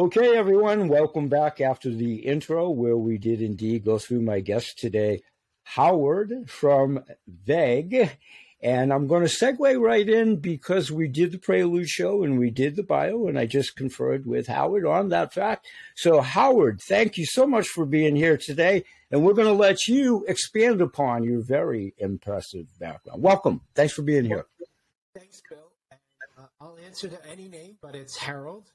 Okay, everyone, welcome back after the intro where we did indeed go through my guest today, Howard from Vegg. And I'm going to segue right in because we did the Prelude show and we did the bio, and I just conferred with Howard on that fact. So, Howard, thank you so much for being here today. And we're going to let you expand upon your very impressive background. Welcome. Thanks for being here. Thanks, Bill. Uh, I'll answer to any name, but it's Harold.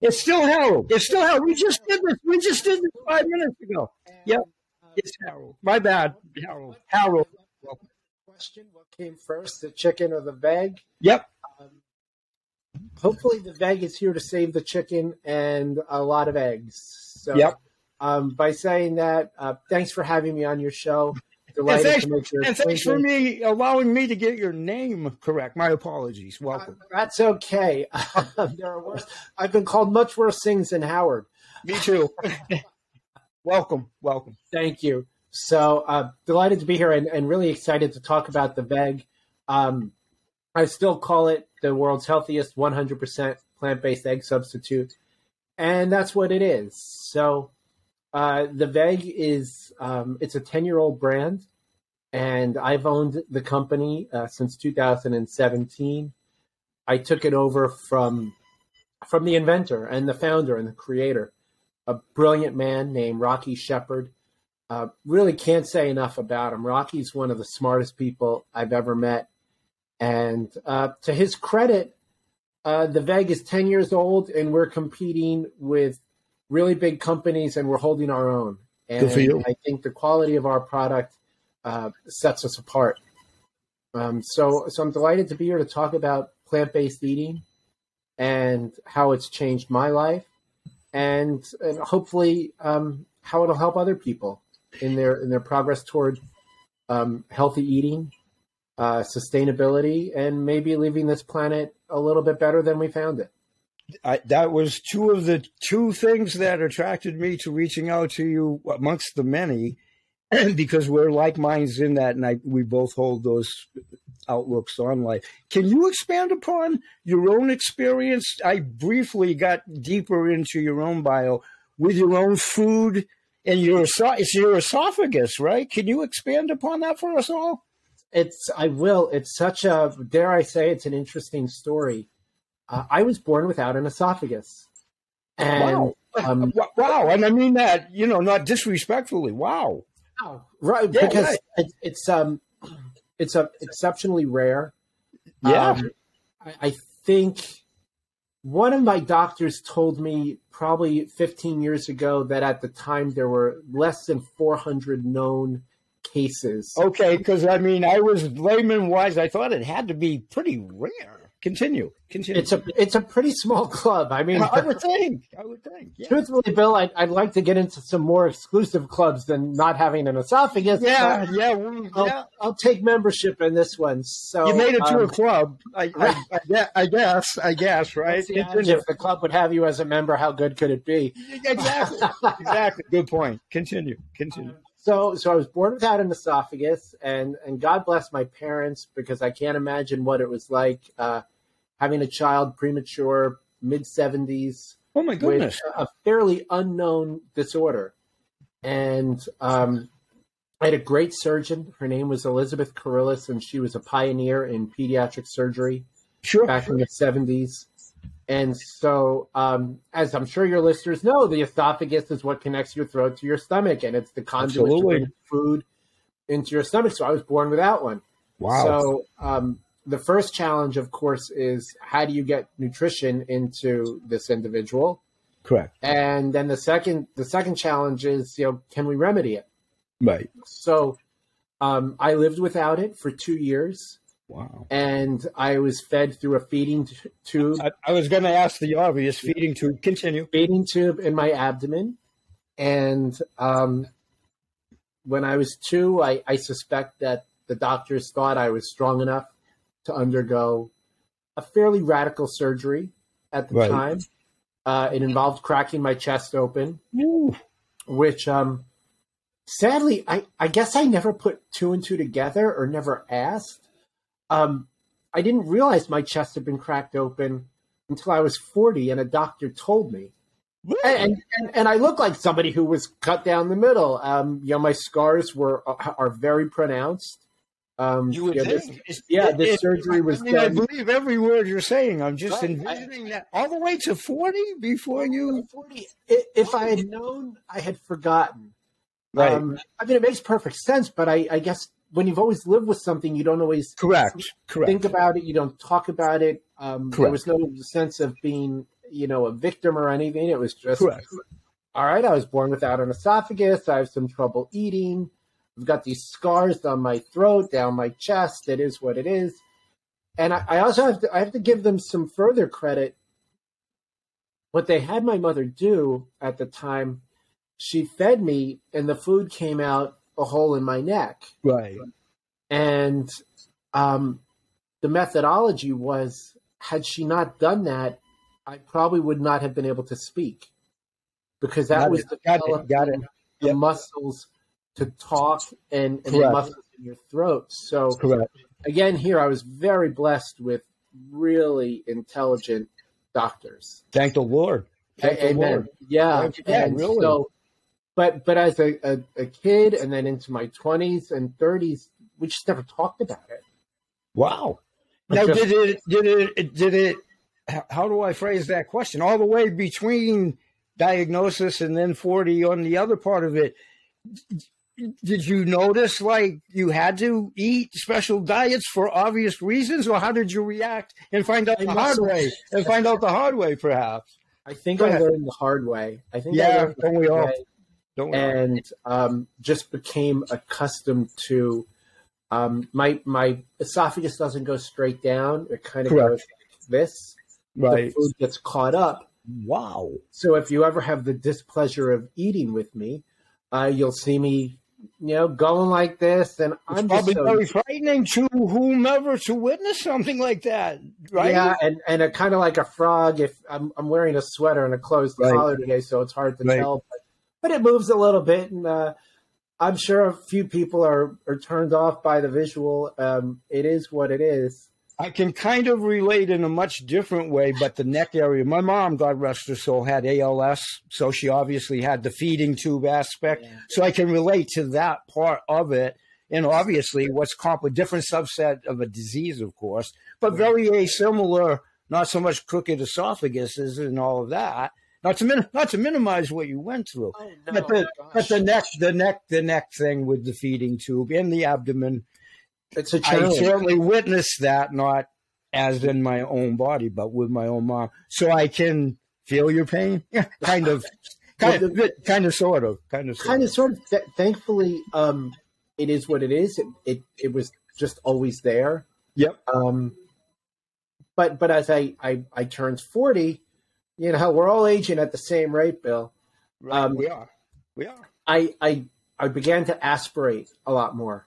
It's still Harold. It's still Harold. We just did this. We just did this five minutes ago. Yep. Uh, it's Harold. My bad. Harold. Harold. Question What came first, the chicken or the veg? Yep. Um, hopefully, the veg is here to save the chicken and a lot of eggs. So, yep. Um, by saying that, uh, thanks for having me on your show. Delighted and thanks, to and thanks for me allowing me to get your name correct. My apologies. Welcome. Uh, that's okay. there are worse. I've been called much worse things than Howard. Me too. welcome. Welcome. Thank you. So uh, delighted to be here and, and, really excited to talk about the Vegg. Um, I still call it the world's healthiest 100% plant based egg substitute. And that's what it is. So uh, the Vegg is um, it's a 10 year old brand, and I've owned the company uh, since 2017. I took it over from from the inventor and the founder and the creator, a brilliant man named Rocky Shepard. Uh, really can't say enough about him. Rocky's one of the smartest people I've ever met, and uh, to his credit, uh, the Vegg is 10 years old, and we're competing with really big companies, and we're holding our own. And Good for you. I think the quality of our product uh, sets us apart. Um, so, so I'm delighted to be here to talk about plant-based eating and how it's changed my life, and, and hopefully um, how it'll help other people in their in their progress toward um, healthy eating, uh, sustainability, and maybe leaving this planet a little bit better than we found it. I, that was two of the two things that attracted me to reaching out to you amongst the many, because we're like minds in that, and I, we both hold those outlooks on life. Can you expand upon your own experience? I briefly got deeper into your own bio with your own food and your it's your esophagus, right? Can you expand upon that for us all? It's I will. It's such a dare I say it's an interesting story uh, I was born without an esophagus. And, wow. Um, wow. And I mean that, you know, not disrespectfully. Wow. Wow. Right. Yeah, because right. It, it's, um, it's a exceptionally rare. Yeah. Um, I, I think one of my doctors told me probably 15 years ago that at the time there were less than 400 known cases. Okay, because I mean, I was layman wise, I thought it had to be pretty rare continue. Continue. It's a it's a pretty small club. I mean, I would think. I would think. Yeah. Truthfully, Bill, I'd, I'd like to get into some more exclusive clubs than not having an esophagus. Yeah, yeah, we, I'll, yeah. I'll take membership in this one. So you made it to um, a club. I, I, I, I, guess. I guess. Right. The if the club would have you as a member, how good could it be? Exactly. exactly. Good point. Continue. Continue. So so I was born without an esophagus, and and God bless my parents because I can't imagine what it was like uh, having a child premature, mid seventies. Oh my goodness! With a fairly unknown disorder, and um, I had a great surgeon. Her name was Elizabeth Carillas, and she was a pioneer in pediatric surgery sure, back in the seventies. And so, um, as I'm sure your listeners know, the esophagus is what connects your throat to your stomach, and it's the conduit to bring food into your stomach. So I was born without one. Wow. So um, the first challenge, of course, is how do you get nutrition into this individual? Correct. And then the second, the second challenge is, you know, can we remedy it? Right. So, um, I lived without it for two years. Wow. And I was fed through a feeding t- tube. I, I was going to ask the obvious feeding tube. Continue. Feeding tube in my abdomen. And um, when I was two, I, I suspect that the doctors thought I was strong enough to undergo a fairly radical surgery at the right. time. Uh, it involved cracking my chest open, Ooh. which um, sadly, I, I guess I never put two and two together or never asked um, I didn't realize my chest had been cracked open until I was 40 and a doctor told me. And, and, and I look like somebody who was cut down the middle. Um, you know, my scars were are very pronounced. Um, you would yeah, think. This, yeah, this it, surgery was. I, mean, I, believe every word you're saying. I'm just right. envisioning I, that all the way to forty before you. Forty. If I had known, I had forgotten. Right. Um, I mean, it makes perfect sense, but I, I, guess when you've always lived with something, you don't always correct. Correct. Think about it. You don't talk about it. Um, there was no sense of being, you know, a victim or anything. It was just, correct. all right. I was born without an esophagus. I have some trouble eating. I've got these scars on my throat, down my chest. It is what it is. And I, I also have to I have to give them some further credit. What they had my mother do at the time, she fed me and the food came out a hole in my neck. Right. And um, the methodology was had she not done that, I probably would not have been able to speak because that got was it, the got it, got it. the yep. muscles to talk and, and the muscles in your throat. So Correct. again, here I was very blessed with really intelligent doctors. Thank the Lord. Thank Amen. The Lord. Yeah. and really. So, but but as a, a, a, kid and then into my twenties and thirties, we just never talked about it. Wow. Now, just, did it did it did it? How do I phrase that question? All the way between diagnosis and then forty on the other part of it did you notice like you had to eat special diets for obvious reasons, or how did you react and find out I the hard way and find out the hard way, perhaps? I think I learned the hard way. I think yeah, don't we all? Don't we and um, just became accustomed to um, my my esophagus doesn't go straight down; it kind of Correct. goes like this. Right, the food gets caught up. Wow! So if you ever have the displeasure of eating with me, uh, you'll see me you know, going like this, and I'm it's probably so, very frightening to whomever to witness something like that, right? Yeah, and and a kind of like a frog. If I'm I'm wearing a sweater and a closed right. collar today, so it's hard to right. tell, but, but, it moves a little bit, and uh, I'm sure a few people are are turned off by the visual. Um, it is what it is. I can kind of relate in a much different way, but the neck area. My mom, God rest her soul, had ALS, so she obviously had the feeding tube aspect. Yeah. So I can relate to that part of it. And obviously, what's comp a different subset of a disease, of course, but very similar. Not so much crooked esophaguses and all of that. Not to min- not to minimize what you went through, oh, no, but the but the neck the neck the neck thing with the feeding tube in the abdomen it's a challenge. I certainly witnessed that, not as in my own body, but with my own mom, so I can feel your pain. Yeah, kind of, kind of, kind of, sort of, kind of, sort kind of, sort of. Th- thankfully, um, it is what it is. It, it, it was just always there. Yep. Um, but but as I I, I turned forty, you know, we're all aging at the same rate, Bill. Right. Um, we are. We are. I I I began to aspirate a lot more.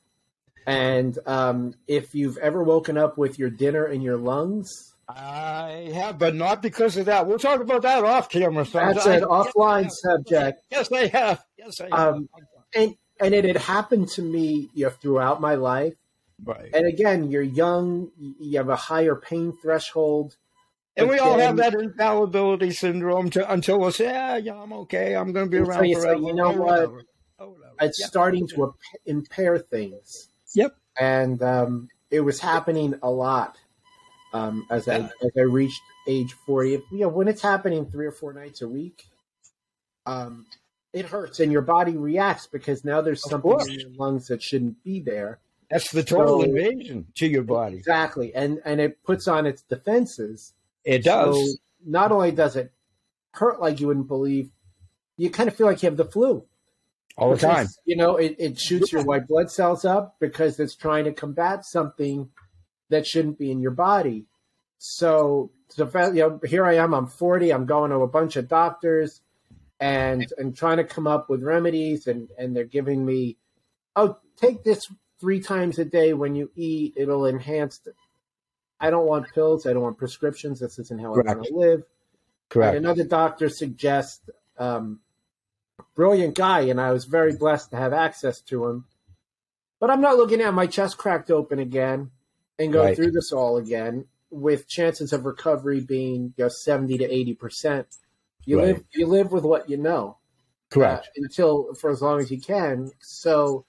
And um, if you've ever woken up with your dinner in your lungs, I have, but not because of that. We'll talk about that off camera. That's an offline yes, subject. Yes, I have. Yes, I have. Um, and and it had happened to me you know, throughout my life. Right. And again, you're young. You have a higher pain threshold. And we all have that infallibility syndrome to, until we say, yeah, yeah, I'm okay. I'm going to be around you forever. Say, you know what? Oh, it's yeah. starting to impair things. Yep. And um, it was happening a lot um, as I as I reached age forty. If, you know, when it's happening three or four nights a week, um, it hurts and your body reacts because now there's something in your lungs that shouldn't be there. That's the total so, invasion to your body. Exactly, and and it puts on its defenses. It does. So not only does it hurt like you wouldn't believe, you kind of feel like you have the flu all the time. You know, it, it shoots your white blood cells up because it's trying to combat something that shouldn't be in your body. So, so you know, here I am. I'm 40. I'm going to a bunch of doctors, and and trying to come up with remedies, and and they're giving me, oh, take this three times a day when you eat. It'll enhance. I don't want pills. I don't want prescriptions. This isn't how Correct. I want to live. Correct. And another doctor suggests um, brilliant guy, and I was very blessed to have access to him. But I'm not looking at my chest cracked open again and go right. through this all again with chances of recovery being you know, 70 to 80 percent. You Right. live you live with what you know. Correct. uh, until for as long as you can. So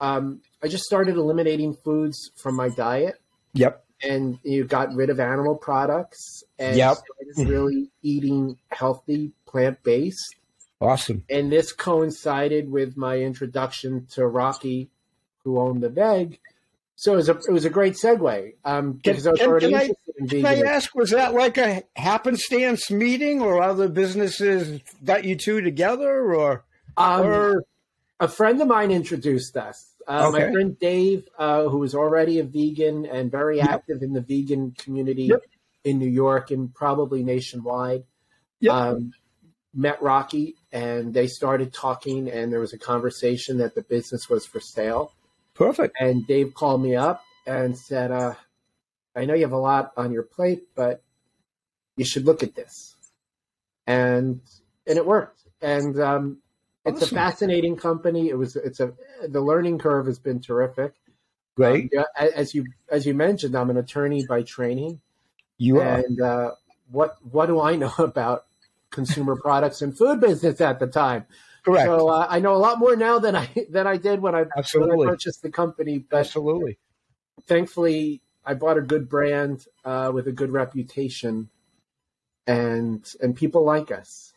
um, I just started eliminating foods from my diet, yep. And you got rid of animal products, and Yep. started really eating healthy, plant based. Awesome. And this coincided with my introduction to Rocky, who owned the Vegg. So it was a it was a great segue um, because I was can- already can I- interested in Can I ask, was that like a happenstance meeting or other businesses got you two together or, Um, or a friend of mine introduced us. Uh, My friend Dave, uh, who was already a vegan and very Yep. active in the vegan community Yep. in New York and probably nationwide, Yep. um, met Rocky and they started talking. And there was a conversation that the business was for sale. perfect. And Dave called me up and said, uh, I know you have a lot on your plate, but you should look at this. And and it worked. And um, it's a fascinating company. It was it's a the learning curve has been terrific. Great. Um, yeah, as you as you mentioned, I'm an attorney by training, you are. and uh, what what do I know about consumer products and food business at the time? Correct. So uh, I know a lot more now than I than I did when I when I Absolutely. purchased the company. But Absolutely. thankfully, I bought a good brand uh, with a good reputation, and and people like us.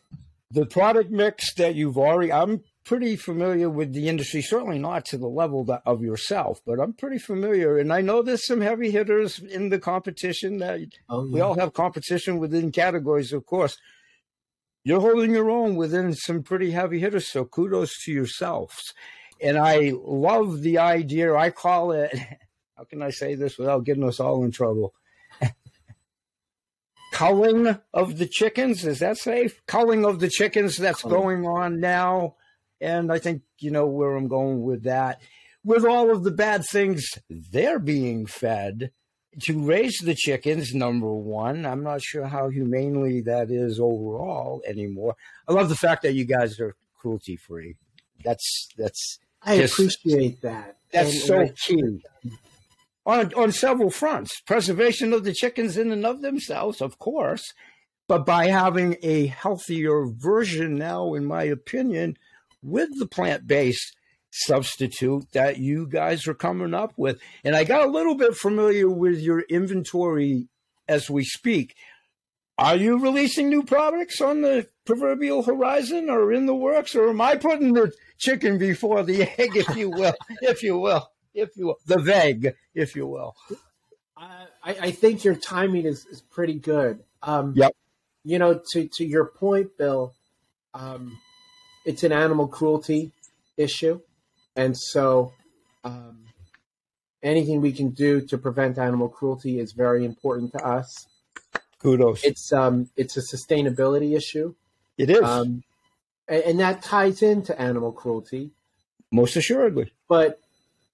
The product mix that you've already, I'm pretty familiar with the industry, certainly not to the level that, of yourself, but I'm pretty familiar. And I know there's some heavy hitters in the competition that Oh, we all have competition within categories, of course. You're holding your own within some pretty heavy hitters, so kudos to yourselves. And I love the idea. I call it, how can I say this without getting us all in trouble? Culling of the chickens. Is that safe? Culling of the chickens that's going on now. And I think you know where I'm going with that. With all of the bad things they're being fed, to raise the chickens, number one. I'm not sure how humanely that is overall anymore. I love the fact that you guys are cruelty free. That's that's I Yes. appreciate that. that's And- so key. On on several fronts. Preservation of the chickens in and of themselves, of course, but by having a healthier version now, in my opinion, with the plant based substitute that you guys are coming up with. And I got a little bit familiar with your inventory as we speak. Are you releasing new products on the proverbial horizon or in the works, or am I putting the chicken before the egg, if you will, if you will, if you will, the veg, if you will? I, I think your timing is, is pretty good. Um, Yep. You know, to, to your point, Bill, um, it's an animal cruelty issue. And so um, anything we can do to prevent animal cruelty is very important to us. Kudos. It's um, it's a sustainability issue. it is, Um, and, and that ties into animal cruelty. most assuredly. but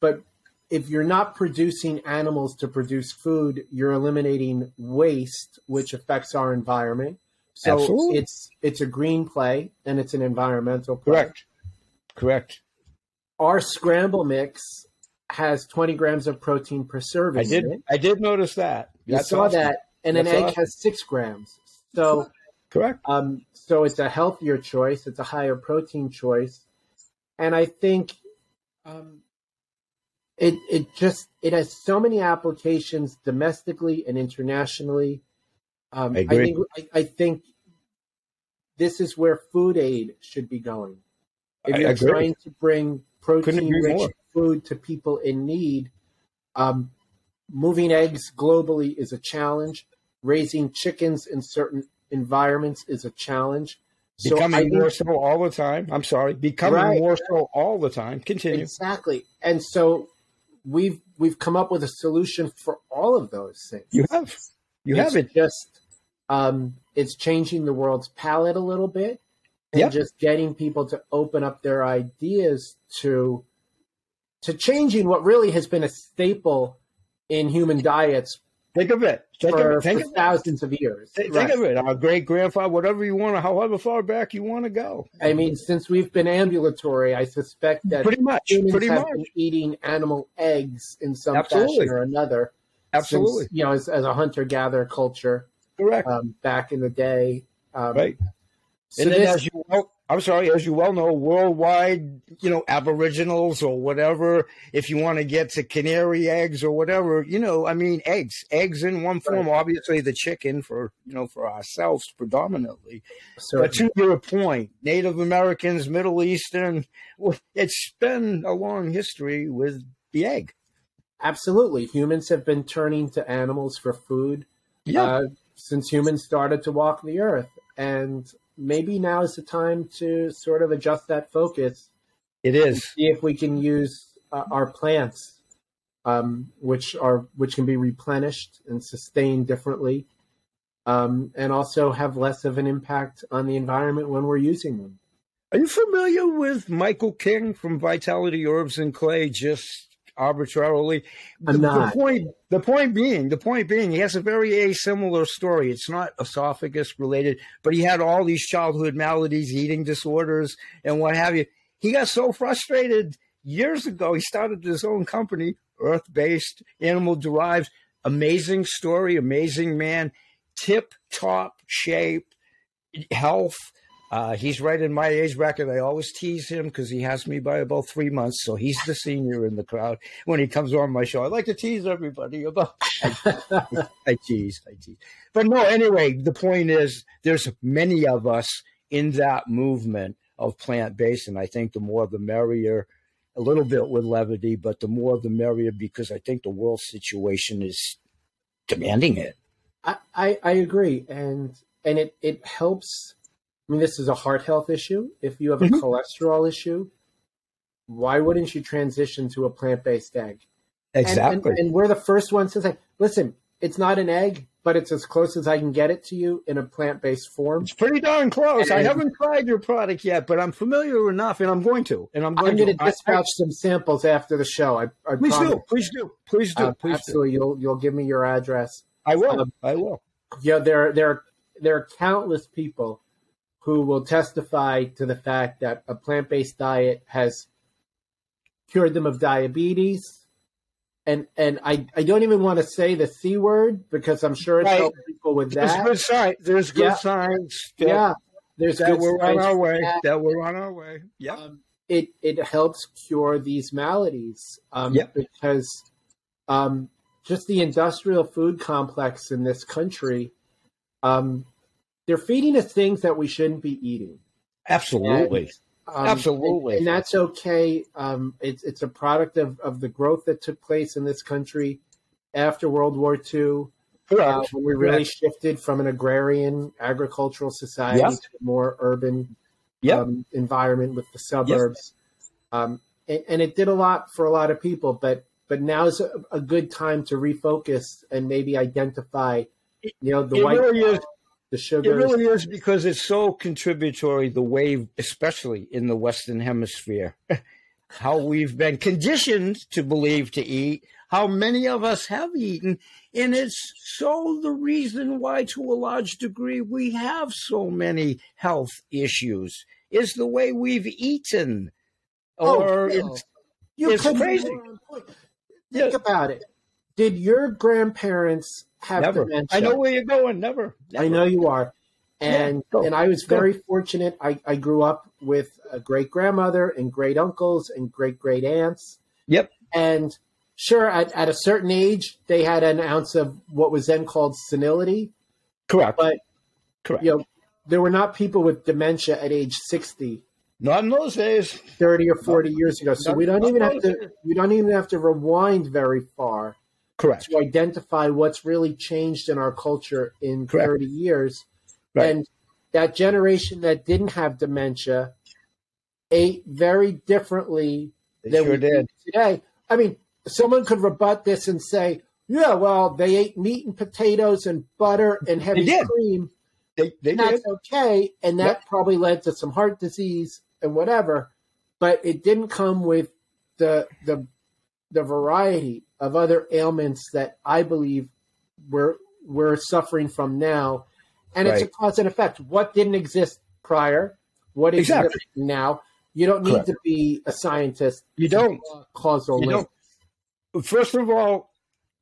but if you're not producing animals to produce food, you're eliminating waste, which affects our environment. So Absolutely. it's it's a green play and it's an environmental play. Correct. Correct. Our scramble mix has 20 grams of protein per serving. I did. I did notice that. You That's saw awesome. that, and an egg awesome. has six grams. So Correct. Um, so it's a healthier choice. It's a higher protein choice, and I think um, it it just it has so many applications domestically and internationally. Um, I agree. think I, I think this is where food aid should be going. If I you're trying to bring protein-rich food to people in need, um, moving eggs globally is a challenge. Raising chickens in certain environments is a challenge. So I Becoming more so all the time. I'm sorry. Becoming Right. more so all the time. Continue. exactly, and so we've we've come up with a solution for all of those things. You have. You it's have it. Just um, it's changing the world's palette a little bit, and Yep. just getting people to open up their ideas to to changing what really has been a staple in human diets Think of it. Think for, of it. Think for of thousands of years. Think, Right. think of it. Our great grandfather, whatever you want to, however far back you want to go. I mean, since we've been ambulatory, I suspect that Pretty much. humans Pretty have much. been eating animal eggs in some Absolutely. fashion or another. Absolutely. since, you know, as, as a hunter gatherer culture Correct. um, back in the day. Um, right. So and then, as you well, I'm sorry, as you well know, worldwide, you know, aboriginals or whatever, if you want to get to canary eggs or whatever, you know, I mean, eggs, eggs in one form, right. obviously the chicken for, you know, for ourselves predominantly. Certainly. But to your point, Native Americans, Middle Eastern, it's been a long history with the egg. Absolutely. Humans have been turning to animals for food yeah. Uh, since humans started to walk the earth. And maybe now is the time to sort of adjust that focus. It is. See if we can use uh, our plants, um, which are which can be replenished and sustained differently, um, and also have less of an impact on the environment when we're using them. Are you familiar with Michael King from Vitality Herbs and Clay? Just arbitrarily. The. The point, the point being, the point being, he has a very asimilar story. It's not esophagus related, but he had all these childhood maladies, eating disorders, and what have you. He got so frustrated years ago. He started his own company, Earth based, animal derived. Amazing story, amazing man, tip top shape, health uh, he's right in my age bracket. I always tease him because he has me by about three months. So he's the senior in the crowd when he comes on my show. I like to tease everybody about. I, I tease, I tease. But no, anyway, the point is there's many of us in that movement of plant based, and I think the more the merrier. A little bit with levity, but the more the merrier because I think the world situation is demanding it. I, I, I agree, and and it it helps I mean, this is a heart health issue. If you have a mm-hmm. cholesterol issue, why wouldn't you transition to a plant based egg? Exactly. And, and, and, we're the first ones to say, listen, it's not an egg, but it's as close as I can get it to you in a plant based form. It's pretty darn close. And I haven't tried your product yet, but I'm familiar enough, and I'm going to. And I'm going, I'm to, dispatch I, some samples after the show. I, I please promise. do. Please do. Please do. Uh, please absolutely. Do. You'll you'll give me your address. I will. Um, I will. Yeah, there there there are countless people who will testify to the fact that a plant based diet has cured them of diabetes. And and I, I don't even want to say the C word because I'm sure it's right. helping people with that. There's good signs. There's good yeah. signs. That, yeah. There's that we're on our way. That. that. we're on our way. Yeah. Um, it it helps cure these maladies. Um, yep. because um, just the industrial food complex in this country um, they're feeding us things that we shouldn't be eating. Absolutely. And, um, Absolutely. And, and, that's okay. Um, it's, it's a product of, of the growth that took place in this country after World War II. Uh, when we really Correct. shifted from an agrarian agricultural society yep. to a more urban yep. um, environment with the suburbs. Yep. Um, and, and, it did a lot for a lot of people, but but now is a, a good time to refocus and maybe identify, you know, the it white. Really is the sugar. It really is because it's so contributory, the way, especially in the Western Hemisphere, how we've been conditioned to believe to eat, how many of us have eaten. And it's so the reason why, to a large degree, we have so many health issues is the way we've eaten. Oh, or it's, it's crazy. Think yeah. about it. Did your grandparents have never. dementia? I know where you're going. Never. never. I know you are. And yeah, and I was very go. fortunate. I, I grew up with a great grandmother and great uncles and great great aunts. Yep. And sure, at, at a certain age, they had an ounce of what was then called senility. Correct. But correct. You know, there were not people with dementia at age sixty. Not in those days. Thirty or forty not, years ago. So not, we don't even have to. Days. We don't even have to rewind very far Correct. To identify what's really changed in our culture in Correct. 30 years. Right. And that generation that didn't have dementia ate very differently they than sure we did today. I mean, someone could rebut this and say, yeah, well, they ate meat and potatoes and butter and heavy cream. They, they and that's okay. And that yep. probably led to some heart disease and whatever. But it didn't come with the the the variety of other ailments that I believe we're we're suffering from now, and right. it's a cause and effect. What didn't exist prior? What exists exactly. now? You don't need Correct. to be a scientist. You don't causal you Don't. First of all,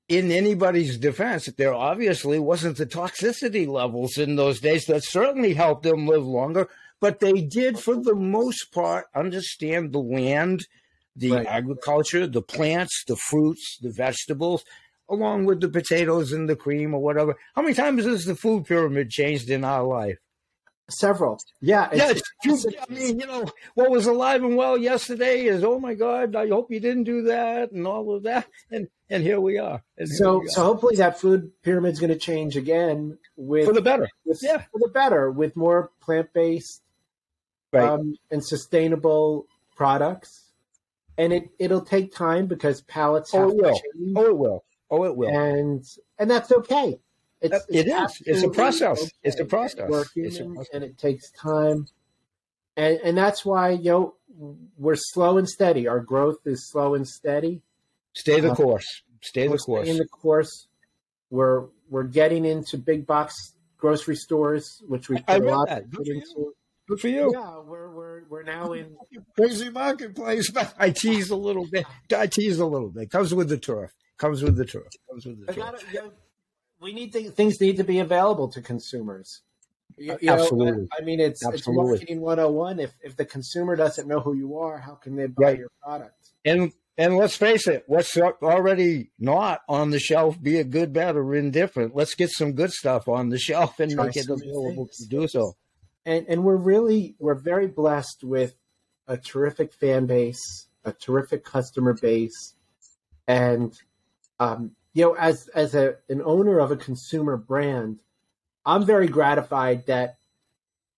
in anybody's defense, there obviously wasn't the toxicity levels in those days that certainly helped them live longer, but they did, for the most part, understand the land, the right. agriculture, the plants, the fruits, the vegetables, along with the potatoes and the cream or whatever. How many times has the food pyramid changed in our life? Several. Yeah. It's, yeah, I mean, you know, what was alive and well yesterday is, oh my God, I hope you didn't do that and all of that. And and here we are. so we are. so hopefully that food pyramid is going to change again with for the better. With, yeah, for the better with more plant based right. um, and sustainable products. And it it'll take time because palates oh, have it will. change. Oh, it will. Oh, it will. And and that's okay. It's, uh, it's it is. It's a process. Okay. It's a process. We're human, process. and it takes time. And and that's why you know we're slow and steady. Our growth is slow and steady. Stay the uh, course. Stay the course. In the course, we're we're getting into big box grocery stores, which we put a lot into. Good for you. Yeah, we're we're we're now in crazy marketplace. I tease a little bit. I tease a little bit. Comes with the turf. Comes with the turf. Comes with the turf. Gotta, you know, we need to, things need to be available to consumers. You, you Absolutely. Know, I mean, it's Absolutely. it's marketing 101. If if the consumer doesn't know who you are, how can they buy right. your product? And and let's face it, what's already not on the shelf, be it good, bad, or indifferent, let's get some good stuff on the shelf and Try make it available to do so. And and we're really we're very blessed with a terrific fan base, a terrific customer base, and um, you know, as as a an owner of a consumer brand, I'm very gratified that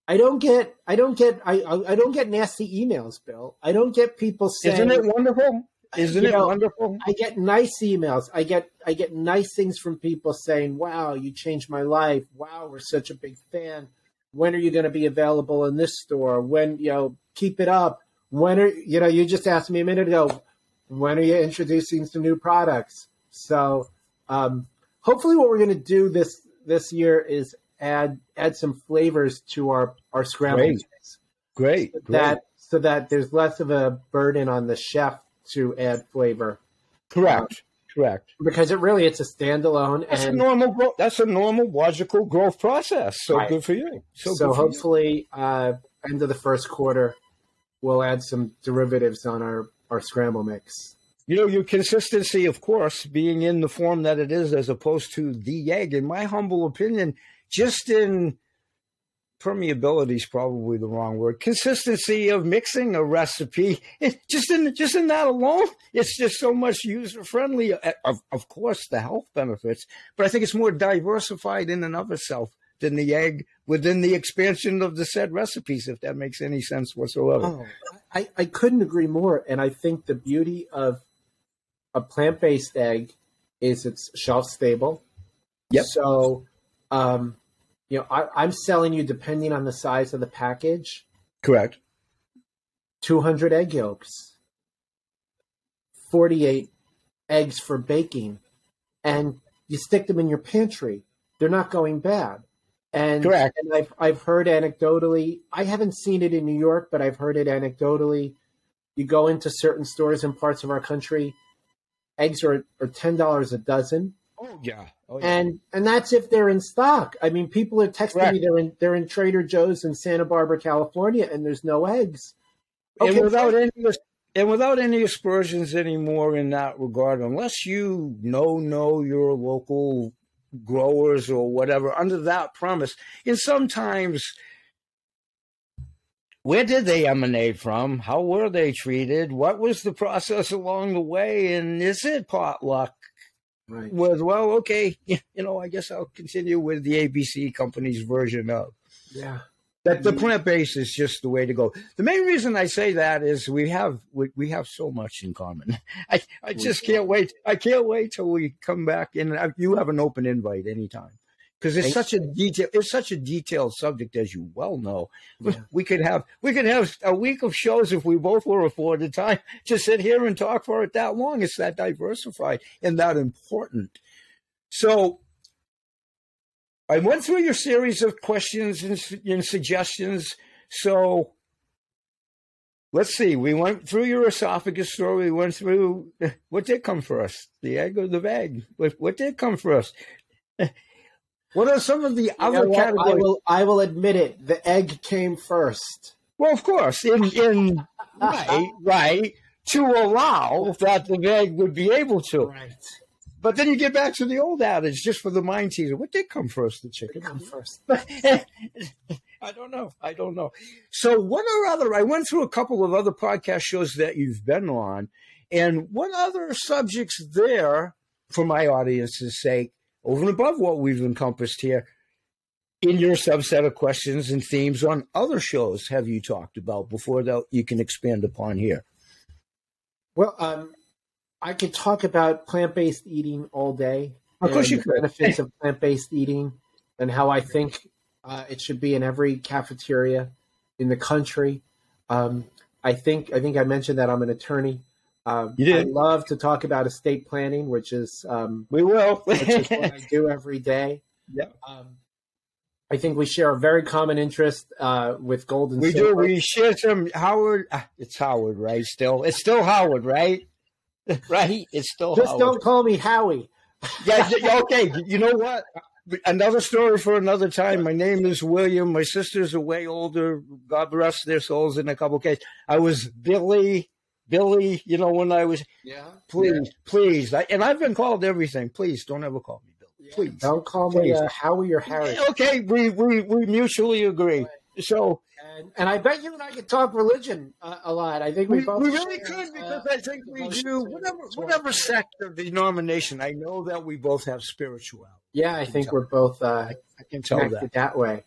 I don't get I don't get I I don't get nasty emails, Bill. I don't get people saying Isn't it wonderful? Isn't it know, wonderful? I get nice emails. I get I get nice things from people saying, "Wow, you changed my life. Wow, we're such a big fan. When are you going to be available in this store? When, you know, keep it up. When are you know, you just asked me a minute ago, when are you introducing some new products? So um, hopefully, what we're going to do this this year is add add some flavors to our our scrambled Great. eggs. Great. So that so that there's less of a burden on the chef to add flavor. Correct. Um, Correct. Because it really it's a standalone. That's and, a normal growth. That's a normal logical growth process. So right. good for you. So, so hopefully, uh, end of the first quarter, we'll add some derivatives on our our scramble mix you know, your consistency, of course, being in the form that it is as opposed to the egg, in my humble opinion, just in permeability is probably the wrong word. Consistency of mixing a recipe, it, just in just in that alone, it's just so much user friendly. Uh, of, of course, the health benefits, but I think it's more diversified in and of itself than the egg within the expansion of the said recipes, if that makes any sense whatsoever. Oh, I, I couldn't agree more. And I think the beauty of a plant based egg is it's shelf stable. Yep. So, um, you know, I, am selling you depending on the size of the package. Correct. 200 egg yolks, 48 eggs for baking, and you stick them in your pantry. They're not going bad. And, Correct. and I've, I've heard anecdotally, I haven't seen it in New York, but I've heard it anecdotally. You go into certain stores in parts of our country, eggs are, are ten dollars a dozen. Oh yeah. Oh yeah. and and that's if they're in stock. I mean, people are texting Correct. me they're in they're in Trader Joe's in Santa Barbara, California, and there's no eggs. Okay, and without any and without any aspersions anymore in that regard, unless you know know your local growers or whatever under that premise, and sometimes where did they emanate from? How were they treated? What was the process along the way? And is it potluck? Right. Was well, okay, you know, I guess I'll continue with the ABC company's version of. Yeah. That the plant based is just the way to go. The main reason I say that is we have we, we have so much in common. I, I just can't wait. I can't wait till we come back and uh, you have an open invite anytime because it's such a detail it's such a detailed subject as you well know yeah. we could have we could have a week of shows if we both were afforded time to sit here and talk for it that long it's that diversified and that important so i went through your series of questions and, and suggestions so let's see. We went through your esophagus story. We went through what did come first, the egg or the bag? What, what did come first? What are some of the other You what? categories? I will, I will admit it. The egg came first. Well, of course, in in right, right, to allow that the egg would be able to. Right. But then you get back to the old adage, just for the mind teaser. What did come first, the chicken? Come first. I don't know. I don't know. So, what are other? I went through a couple of other podcast shows that you've been on, and what other subjects there, for my audience's sake, over and above what we've encompassed here, in your subset of questions and themes on other shows, have you talked about before that you can expand upon here? Well, um, I could talk about plant based eating all day. Of course you the could. Benefits of plant based eating and how I think uh, it should be in every cafeteria in the country. Um, I think I think I mentioned that I'm an attorney. Um, You did. I love to talk about estate planning, which is um, We will. which is what I do every day. Yeah. Um, I think we share a very common interest uh, with gold and we do. silver. We share some Howard. ah, It's Howard, right? Still, it's still Howard, right? right? It's still Just Howard. don't call me Howie. yeah, yeah, okay. You know what? Another story for another time. My name is William. My sisters are way older. God rest their souls in a couple of cases. I was Billy. Billy, you know, when I was, Yeah. please, please. I, and I've been called everything. Please don't ever call me Bill. Please. Don't call me uh, Howie or Harry. Okay, we, we, we mutually agree. So And, and I bet you and I could talk religion uh, a lot. I think we, we, both. we really share, could because uh, I think we do whatever whatever faith. sect or denomination. I know that we both have spirituality. Yeah, I think we're both uh, I can tell that. that. way.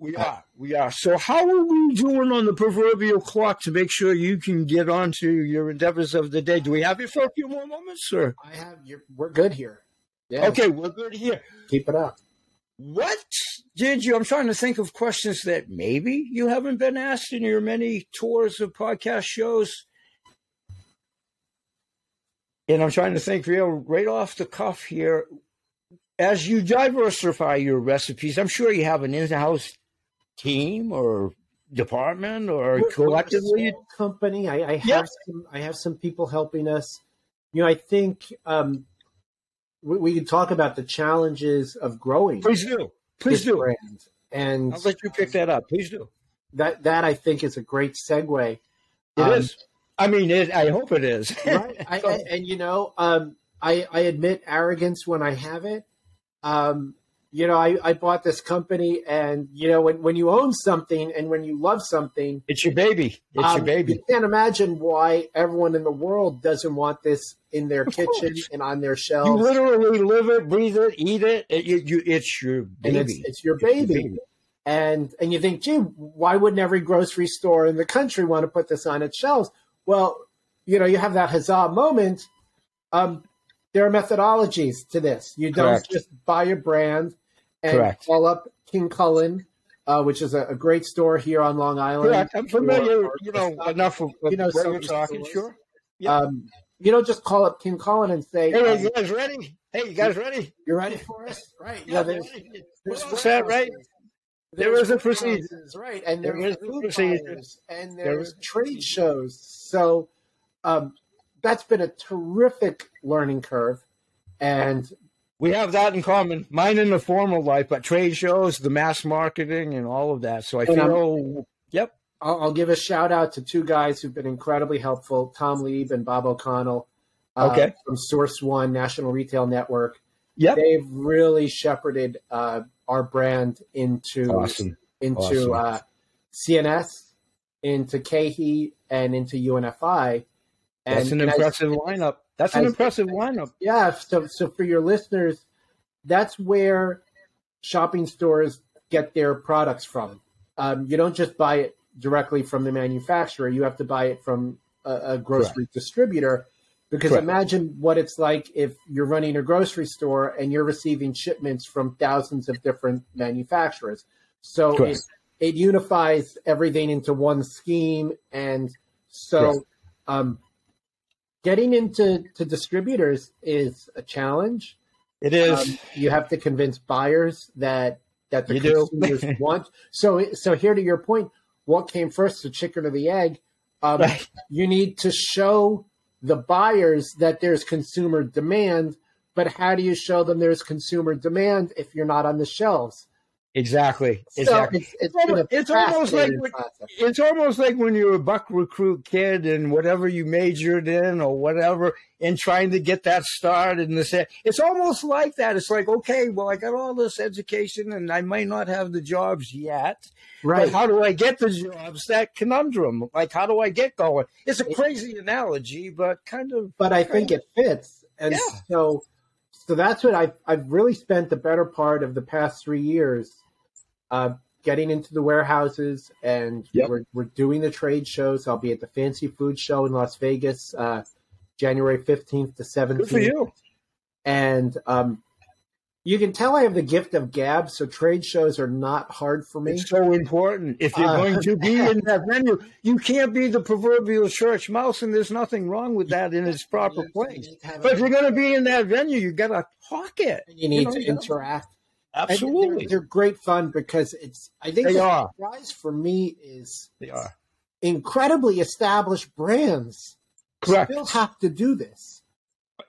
We are. We are. So, how are we doing on the proverbial clock to make sure you can get on to your endeavors of the day? Do we have you for a few more moments, sir? I have. You're, we're good here. Yeah. Okay, we're good here. Keep it up. What did you? I'm trying to think of questions that maybe you haven't been asked in your many tours of podcast shows. And I'm trying to think real right off the cuff here. As you diversify your recipes, I'm sure you have an in-house team or department or We're- we're a collectively. small company. I, I have Yeah. some. I have some people helping us. You know, I think um, we, we can talk about the challenges of growing. Please do. Please do. brand. And I'll let you pick that up. Please do. that that I think is a great segue. It is. Um, I mean, it, I hope it is. right? I, I, and you know, um, I, I admit arrogance when I have it. Um, you know, I, I bought this company, and you know, when, when you own something and when you love something, it's your baby. It's um, your baby. You can't imagine why everyone in the world doesn't want this in their kitchen and on their shelves. You literally live it, breathe it, eat it. it you, you, it's your and baby. it's, it's your baby. And and you think, gee, why wouldn't every grocery store in the country want to put this on its shelves? Well, you know, you have that huzzah moment. Um, there are methodologies to this. You don't Correct. just buy a brand and Correct. call up King Cullen, uh, which is a, a great store here on Long Island. Correct. I'm familiar, or- or- you know, enough of, of You know, what you're talking. stores. Sure. Yeah. Um, you don't just call up King Cullen and say, Hey, um, you guys ready? Hey, you guys ready? "You're ready for us?" Right? Yeah, there's, ready. there's Well right? There There's a procedure. right? And There there's is food procedure. buyers, and There there's is trade shows. So um, that's been a terrific learning curve, and We have that in common. Mine in the formal life, but trade shows, the mass marketing, and all of that. So I feel, yep, I'll, I'll give a shout out to two guys who've been incredibly helpful: Tom Lieb and Bob O'Connell. uh, Okay. from Source One National Retail Network. yep. They've really shepherded uh, our brand into Awesome. into Awesome. uh, CNS, into KeHE, and into UNFI. And, That's an impressive lineup. That's an as- impressive lineup. yeah. So, so for your listeners, that's where shopping stores get their products from. Um, you don't just buy it directly from the manufacturer. You have to buy it from a, a grocery distributor. Because Correct. imagine what it's like if you're running a grocery store and you're receiving shipments from thousands of different manufacturers. So it, it unifies everything into one scheme. And so Correct. um, getting into to distributors is a challenge. It is. Um, you have to convince buyers that that the You do. consumers want. So, so here to your point, what came first, the chicken or the egg? Um, right. You need to show the buyers that there's consumer demand, but how do you show them there's consumer demand if you're not on the shelves? Exactly. Exactly. So it's, it's, it's almost like when, it's almost like when you're a buck recruit kid and whatever you majored in or whatever, and trying to get that start and this. It's almost like that. It's like, okay, well, I got all this education and I might not have the jobs yet. Right. But how do I get the jobs? That conundrum. Like, how do I get going? It's a crazy analogy, but kind of. But I think it fits, and yeah. so so that's what I've, I've really spent the better part of the past three years uh, getting into the warehouses and yep. we're, we're doing the trade shows. I'll be at the Fancy Food Show in Las Vegas, uh, January 15th to 17th. Good for you. And um, you can tell I have the gift of gab, so trade shows are not hard for me. It's so important. If you're uh, going to be in that venue, you can't be the proverbial church mouse, and there's nothing wrong with that in its proper place. But if you're going to be in that venue, you got to talk it. You need you know, to interact. Absolutely, they're, they're, great fun because it's. I think they the are. surprise for me is they are incredibly established brands. Correct. Still have to do this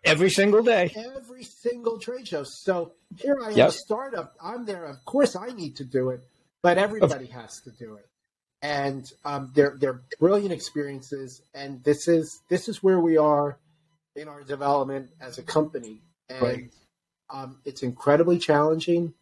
every single day. Every single trade show. So here I am, yep. a startup. I'm there. Of course, I need to do it, but everybody has to do it. And um, they're they're brilliant experiences. And this is this is where we are in our development as a company. And right. Um, it's incredibly challenging.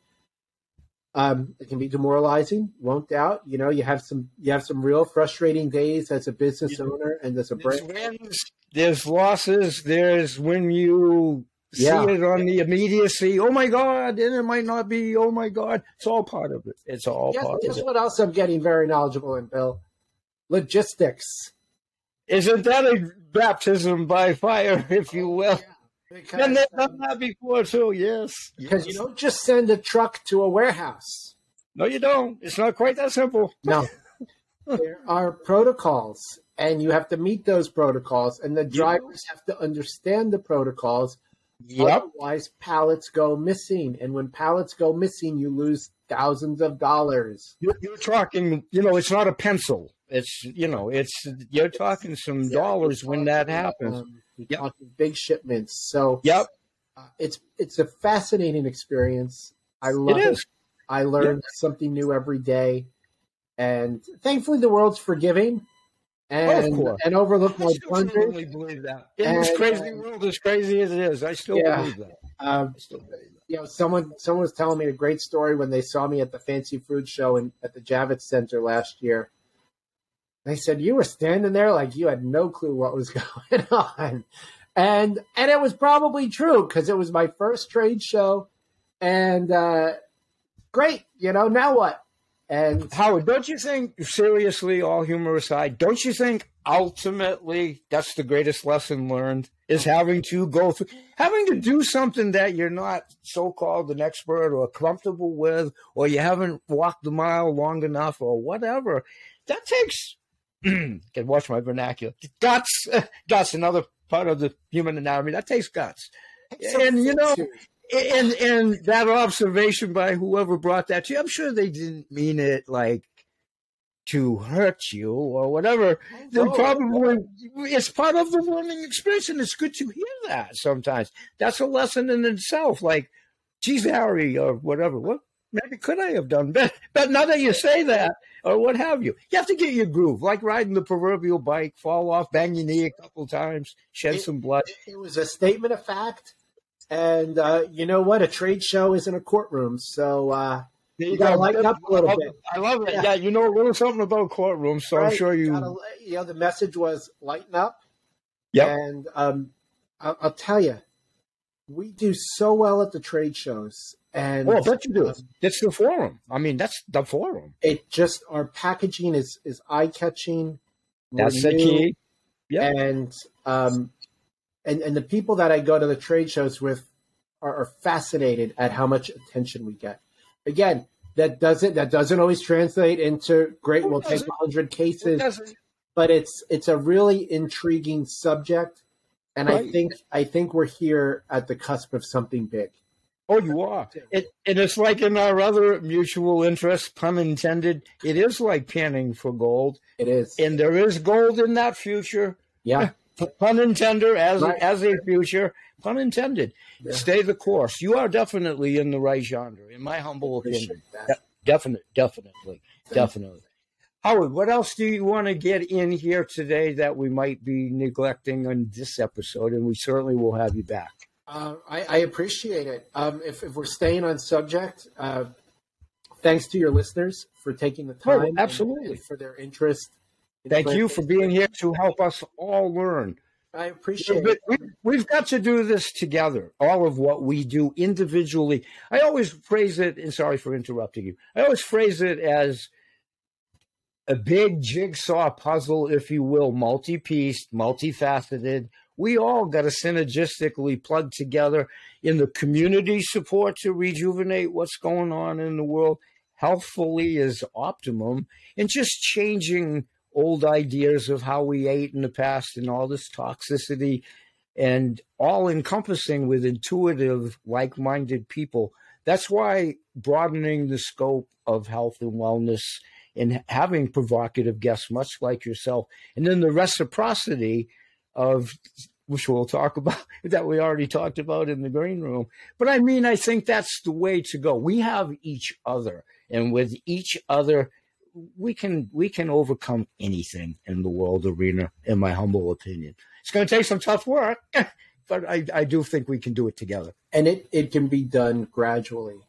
Um, it can be demoralizing, won't doubt. You know, you have some you have some real frustrating days as a business owner and as a brand. Wins, there's losses. There's when you yeah. see it on the immediacy. Oh my God! And it might not be. Oh my God! It's all part of it. It's all guess, part guess what else I'm getting very knowledgeable in, Bill? Logistics. Isn't that a baptism by fire, if you will? Yeah. Because, and they've done that before too. Yes, because yes. you don't just send a truck to a warehouse. No, you don't. It's not quite that simple. No, there are protocols, and you have to meet those protocols, and the drivers yep. have to understand the protocols. Yep. Otherwise, pallets go missing, and when pallets go missing, you lose thousands of dollars. You're, you're talking, you know, it's not a pencil. It's you know, it's you're talking some yeah, dollars when that happens. Um, yep. talking big shipments. So yep, uh, it's it's a fascinating experience. I love it. it. I learn something new every day, and thankfully the world's forgiving and oh, and overlook my really believe that. In and, this crazy uh, world, as crazy as it is, I still yeah, believe that. Um, I still believe that. You know, someone someone was telling me a great story when they saw me at the Fancy Food Show and at the Javits Center last year. They said you were standing there like you had no clue what was going on, and and it was probably true because it was my first trade show, and uh, great, you know. Now what? And Howard, don't you think, seriously, all humor aside, don't you think ultimately that's the greatest lesson learned is having to go through, having to do something that you're not so called an expert or comfortable with, or you haven't walked the mile long enough or whatever. That takes, can watch my vernacular, guts, guts, another part of the human anatomy. That takes guts. And, you know, and and that observation by whoever brought that to you, I'm sure they didn't mean it like to hurt you or whatever. They probably it's part of the learning experience, and it's good to hear that sometimes. That's a lesson in itself. Like, geez, Harry, or whatever. What maybe could I have done better? But now that you say that, or what have you, you have to get your groove, like riding the proverbial bike, fall off, bang your knee a couple times, shed it, some blood. It was a statement of fact and uh, you know what? A trade show isn't a courtroom, so uh, you got to lighten up a little bit. I love it. Yeah. yeah. you know a little something about courtrooms, so right. I'm sure you. Gotta, you know, the message was lighten up. Yeah. And um, I'll, I'll, tell you, we do so well at the trade shows. And oh, I bet you do. Um, it's the forum. I mean, that's the forum. It just our packaging is is eye catching. That's the key. Yeah. And um, and and the people that I go to the trade shows with are, are fascinated at how much attention we get. Again, that doesn't that doesn't always translate into great. we'll take hundred cases, but it's it's a really intriguing subject, and right. I think I think we're here at the cusp of something big. Oh, you are. It, and it's like in our other mutual interest, pun intended. It is like panning for gold. It is, and there is gold in that future. Yeah, pun intended as right. as a future. Pun intended. Yeah. Stay the course. You are definitely in the right genre, in my humble opinion. De- definite, definitely, Thanks. definitely. Howard, what else do you want to get in here today that we might be neglecting on this episode? And we certainly will have you back. Uh, I, I, appreciate it. Um, if, if, we're staying on subject, uh, thanks to your listeners for taking the time. Oh, absolutely. For their interest. Thank you for being here to help us all learn. I appreciate it. We, have got to do this together, all of what we do individually. I always phrase it, and sorry for interrupting you, I always phrase it as a big jigsaw puzzle, if you will, multi pieced, multifaceted we all got to synergistically plug together in the community support to rejuvenate what's going on in the world. Healthfully is optimum, and just changing old ideas of how we ate in the past and all this toxicity, and all encompassing with intuitive, like minded people. That's why broadening the scope of health and wellness and having provocative guests, much like yourself, and then the reciprocity of which we'll talk about that we already talked about in the green room. But I mean, I think that's the way to go. We have each other, and with each other, we can we can overcome anything in the world arena. In my humble opinion, it's going to take some tough work, but I, I do think we can do it together. And it, it can be done gradually.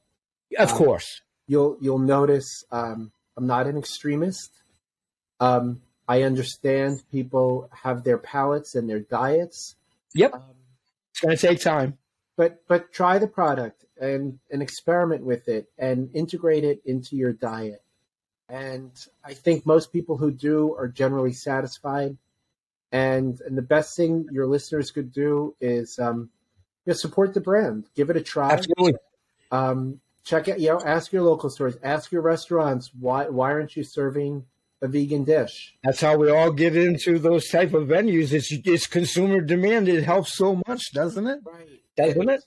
Of um, course, you'll you'll notice um, I'm not an extremist. Um, I understand people have their palates and their diets. Yep. Um, it's going to take time. But but try the product and and experiment with it and integrate it into your diet. And I think most people who do are generally satisfied. And and the best thing your listeners could do is um, you know, support the brand, give it a try. Absolutely. Um, check it. You know, ask your local stores, ask your restaurants why why aren't you serving a vegan dish. That's how we all get into those type of venues. It's it's consumer demand. It helps so much, doesn't it? Right. Doesn't it?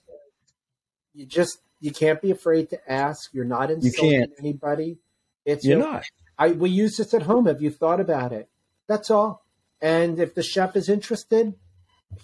You just you can't be afraid to ask. You're not insulting anybody. It's you're not. I we use this at home. Have you thought about it? That's all. And if the chef is interested,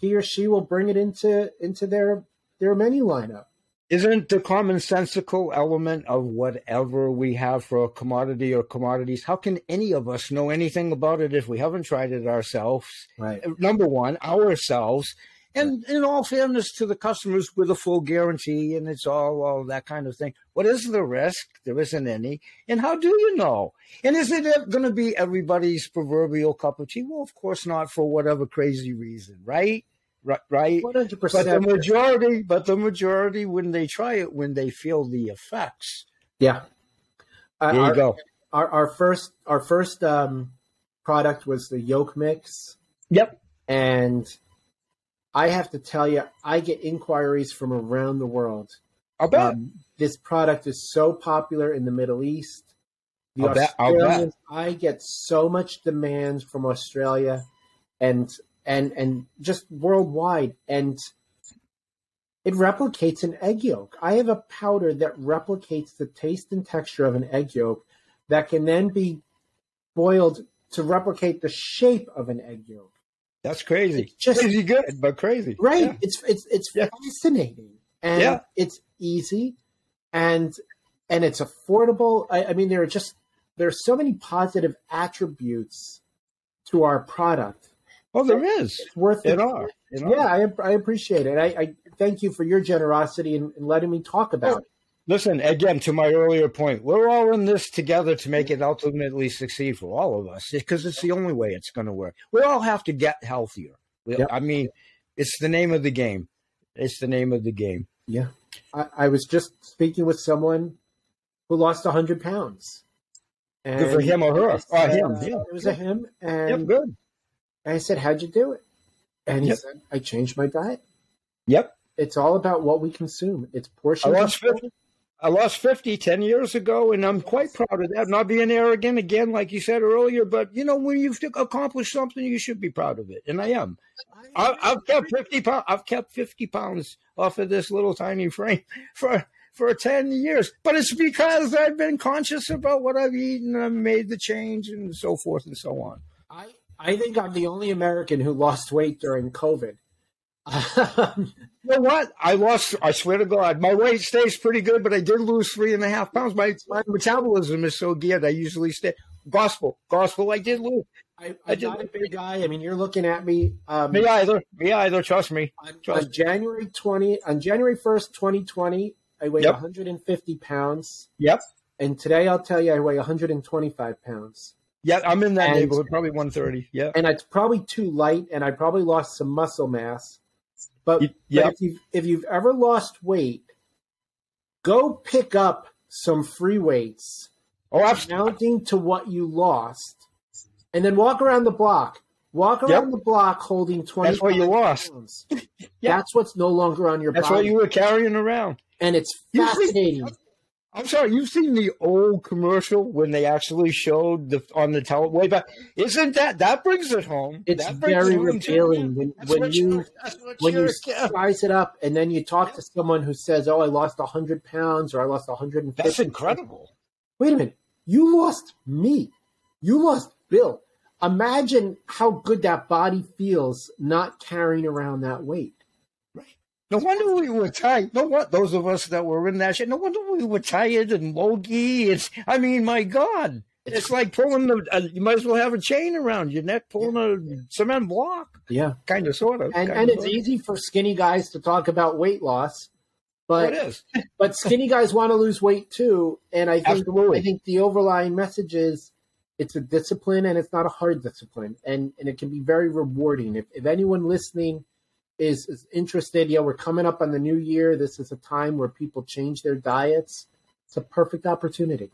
he or she will bring it into into their their menu lineup isn't the commonsensical element of whatever we have for a commodity or commodities how can any of us know anything about it if we haven't tried it ourselves? Right. Uh, number one ourselves. And in all fairness to the customers with a full guarantee and it's all all that kind of thing what is the risk? There isn't any. And how do you know? And is it going to be everybody's proverbial cup of tea? Well of course not for whatever crazy reason right right? One hundred percent. But the majority, but the majority, when they try it, when they feel the effects, yeah. Uh, there you our, go. Our, our first our first um, product was the yolk mix. Yep. And I have to tell you, I get inquiries from around the world. I'll bet. Um, this product is so popular in the Middle East. The I'll bet. I'll bet. I get so much demand from Australia, and and and just worldwide and it replicates an egg yolk. I have a powder that replicates the taste and texture of an egg yolk that can then be boiled to replicate the shape of an egg yolk. That's crazy. It's just crazy good, but crazy. Right. Yeah. It's it's it's yeah. fascinating. And yeah. it's easy and and it's affordable. I, I mean there are just there are so many positive attributes to our product Oh, there is. It's worth it. Are. yeah, I, I appreciate it. I, I, thank you for your generosity in, in letting me talk about it. Listen, again, to my earlier point, we're all in this together to make it ultimately succeed for all of us because it's the only way it's going to work. We all have to get healthier. We, yep. I mean, it's the name of the game. It's the name of the game. Yeah. I, I was just speaking with someone who lost 100 pounds. And good for him or her. oh, him. Yeah. It was a him. And yep, good and I said, How'd you do it? And he yep. said, I changed my diet. Yep. It's all about what we consume. It's portion. I lost 50, I lost 50 10 years ago, and I'm quite proud of that. Not being arrogant again, like you said earlier, but you know, when you've accomplished something, you should be proud of it, and I am. I, I've kept 50 pounds. I've kept 50 pounds off of this little tiny frame for for 10 years, but it's because I've been conscious about what I've eaten. I've made the change, and so forth and so on. I I think I'm the only American who lost weight during COVID. you know what? I lost. I swear to God, my weight stays pretty good, but I did lose three and a half pounds. My, my metabolism is so geared. I usually stay gospel, gospel. I did lose. I, did, not a big guy. I mean, you're looking at me. Um, me either. Me either. Trust me. Trust on, January 20, on January 1st, 2020, I weighed yep. 150 pounds. Yep. And today, I'll tell you, I weigh 125 pounds. Yeah, I'm in that and, neighborhood, probably 130. Yeah. And it's probably too light, and I probably lost some muscle mass. But, yep. but if you've if you've ever lost weight, go pick up some free weights, oh, amounting to what you lost, and then walk around the block. Walk around yep. the block holding twenty. That's what you lost. yep. That's what's no longer on your. That's body. what you were carrying around. And it's fascinating. I'm sorry, you've seen the old commercial when they actually showed the on the tele way back. Isn't that that brings it home? It's very it revealing when, when you when you size it up and then you talk to someone who says, "Oh, I lost hundred pounds" or "I lost 150." That's incredible. Wait a minute, you lost me, you lost Bill. Imagine how good that body feels not carrying around that weight. No wonder we were tired. No what those of us that were in that shit. No wonder we were tired and logy. It's I mean, my God, it's like pulling the. Uh, you might as well have a chain around your neck, pulling a cement block. Yeah, kind of, sort of. And, and it's of. easy for skinny guys to talk about weight loss, but it is. but skinny guys want to lose weight too. And I think Absolutely. I think the overlying message is it's a discipline and it's not a hard discipline, and and it can be very rewarding. If if anyone listening is, is interested, yeah, we're coming up on the new year. This is a time where people change their diets. It's a perfect opportunity.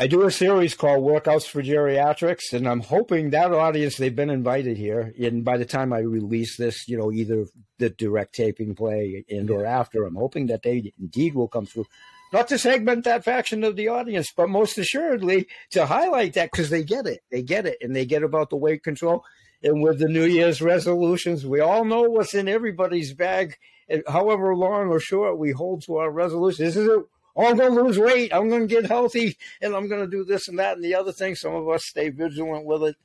I do a series called Workouts for Geriatrics, and I'm hoping that audience they've been invited here. And by the time I release this, you know, either the direct taping play and or after, I'm hoping that they indeed will come through. Not to segment that faction of the audience, but most assuredly to highlight that because they get it. They get it, and they get about the weight control. And with the New Year's resolutions, we all know what's in everybody's bag. And however long or short we hold to our resolutions, this is it. Oh, I'm going to lose weight. I'm going to get healthy, and I'm going to do this and that and the other thing. Some of us stay vigilant with it.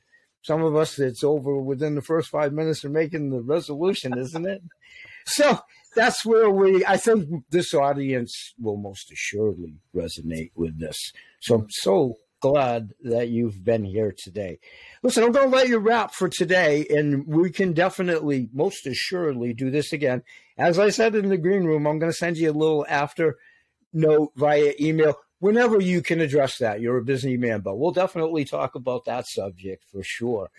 Some of us, it's over within the first five minutes of making the resolution, isn't it? So that's where we. I think this audience will most assuredly resonate with this. So I'm so glad that you've been here today. Listen, I'm going to let you wrap for today, and we can definitely, most assuredly, do this again. As I said in the green room, I'm going to send you a little after note via email whenever you can address that. You're a busy man, but we'll definitely talk about that subject for sure.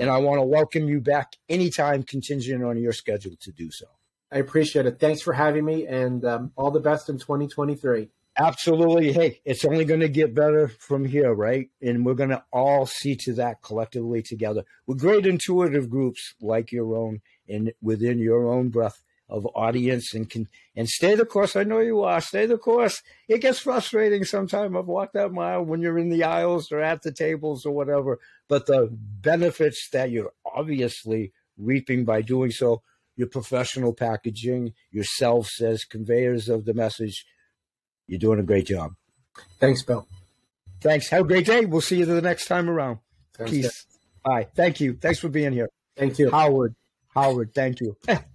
And I want to welcome you back anytime contingent on your schedule to do so. I appreciate it. Thanks for having me, and um, all the best in 2023. Absolutely. Hey, it's only going to get better from here, right? And we're going to all see to that collectively together with great intuitive groups like your own and within your own breath of audience and can and stay the course. I know you are. Stay the course. It gets frustrating sometimes. I've walked that mile when you're in the aisles or at the tables or whatever. But the benefits that you're obviously reaping by doing so, your professional packaging, yourselves as conveyors of the message, you're doing a great job. Thanks, Bill. Thanks. Have a great day. We'll see you the next time around. Sounds Peace. Good. Bye. Thank you. Thanks for being here. Thank you. Howard. Howard, thank you.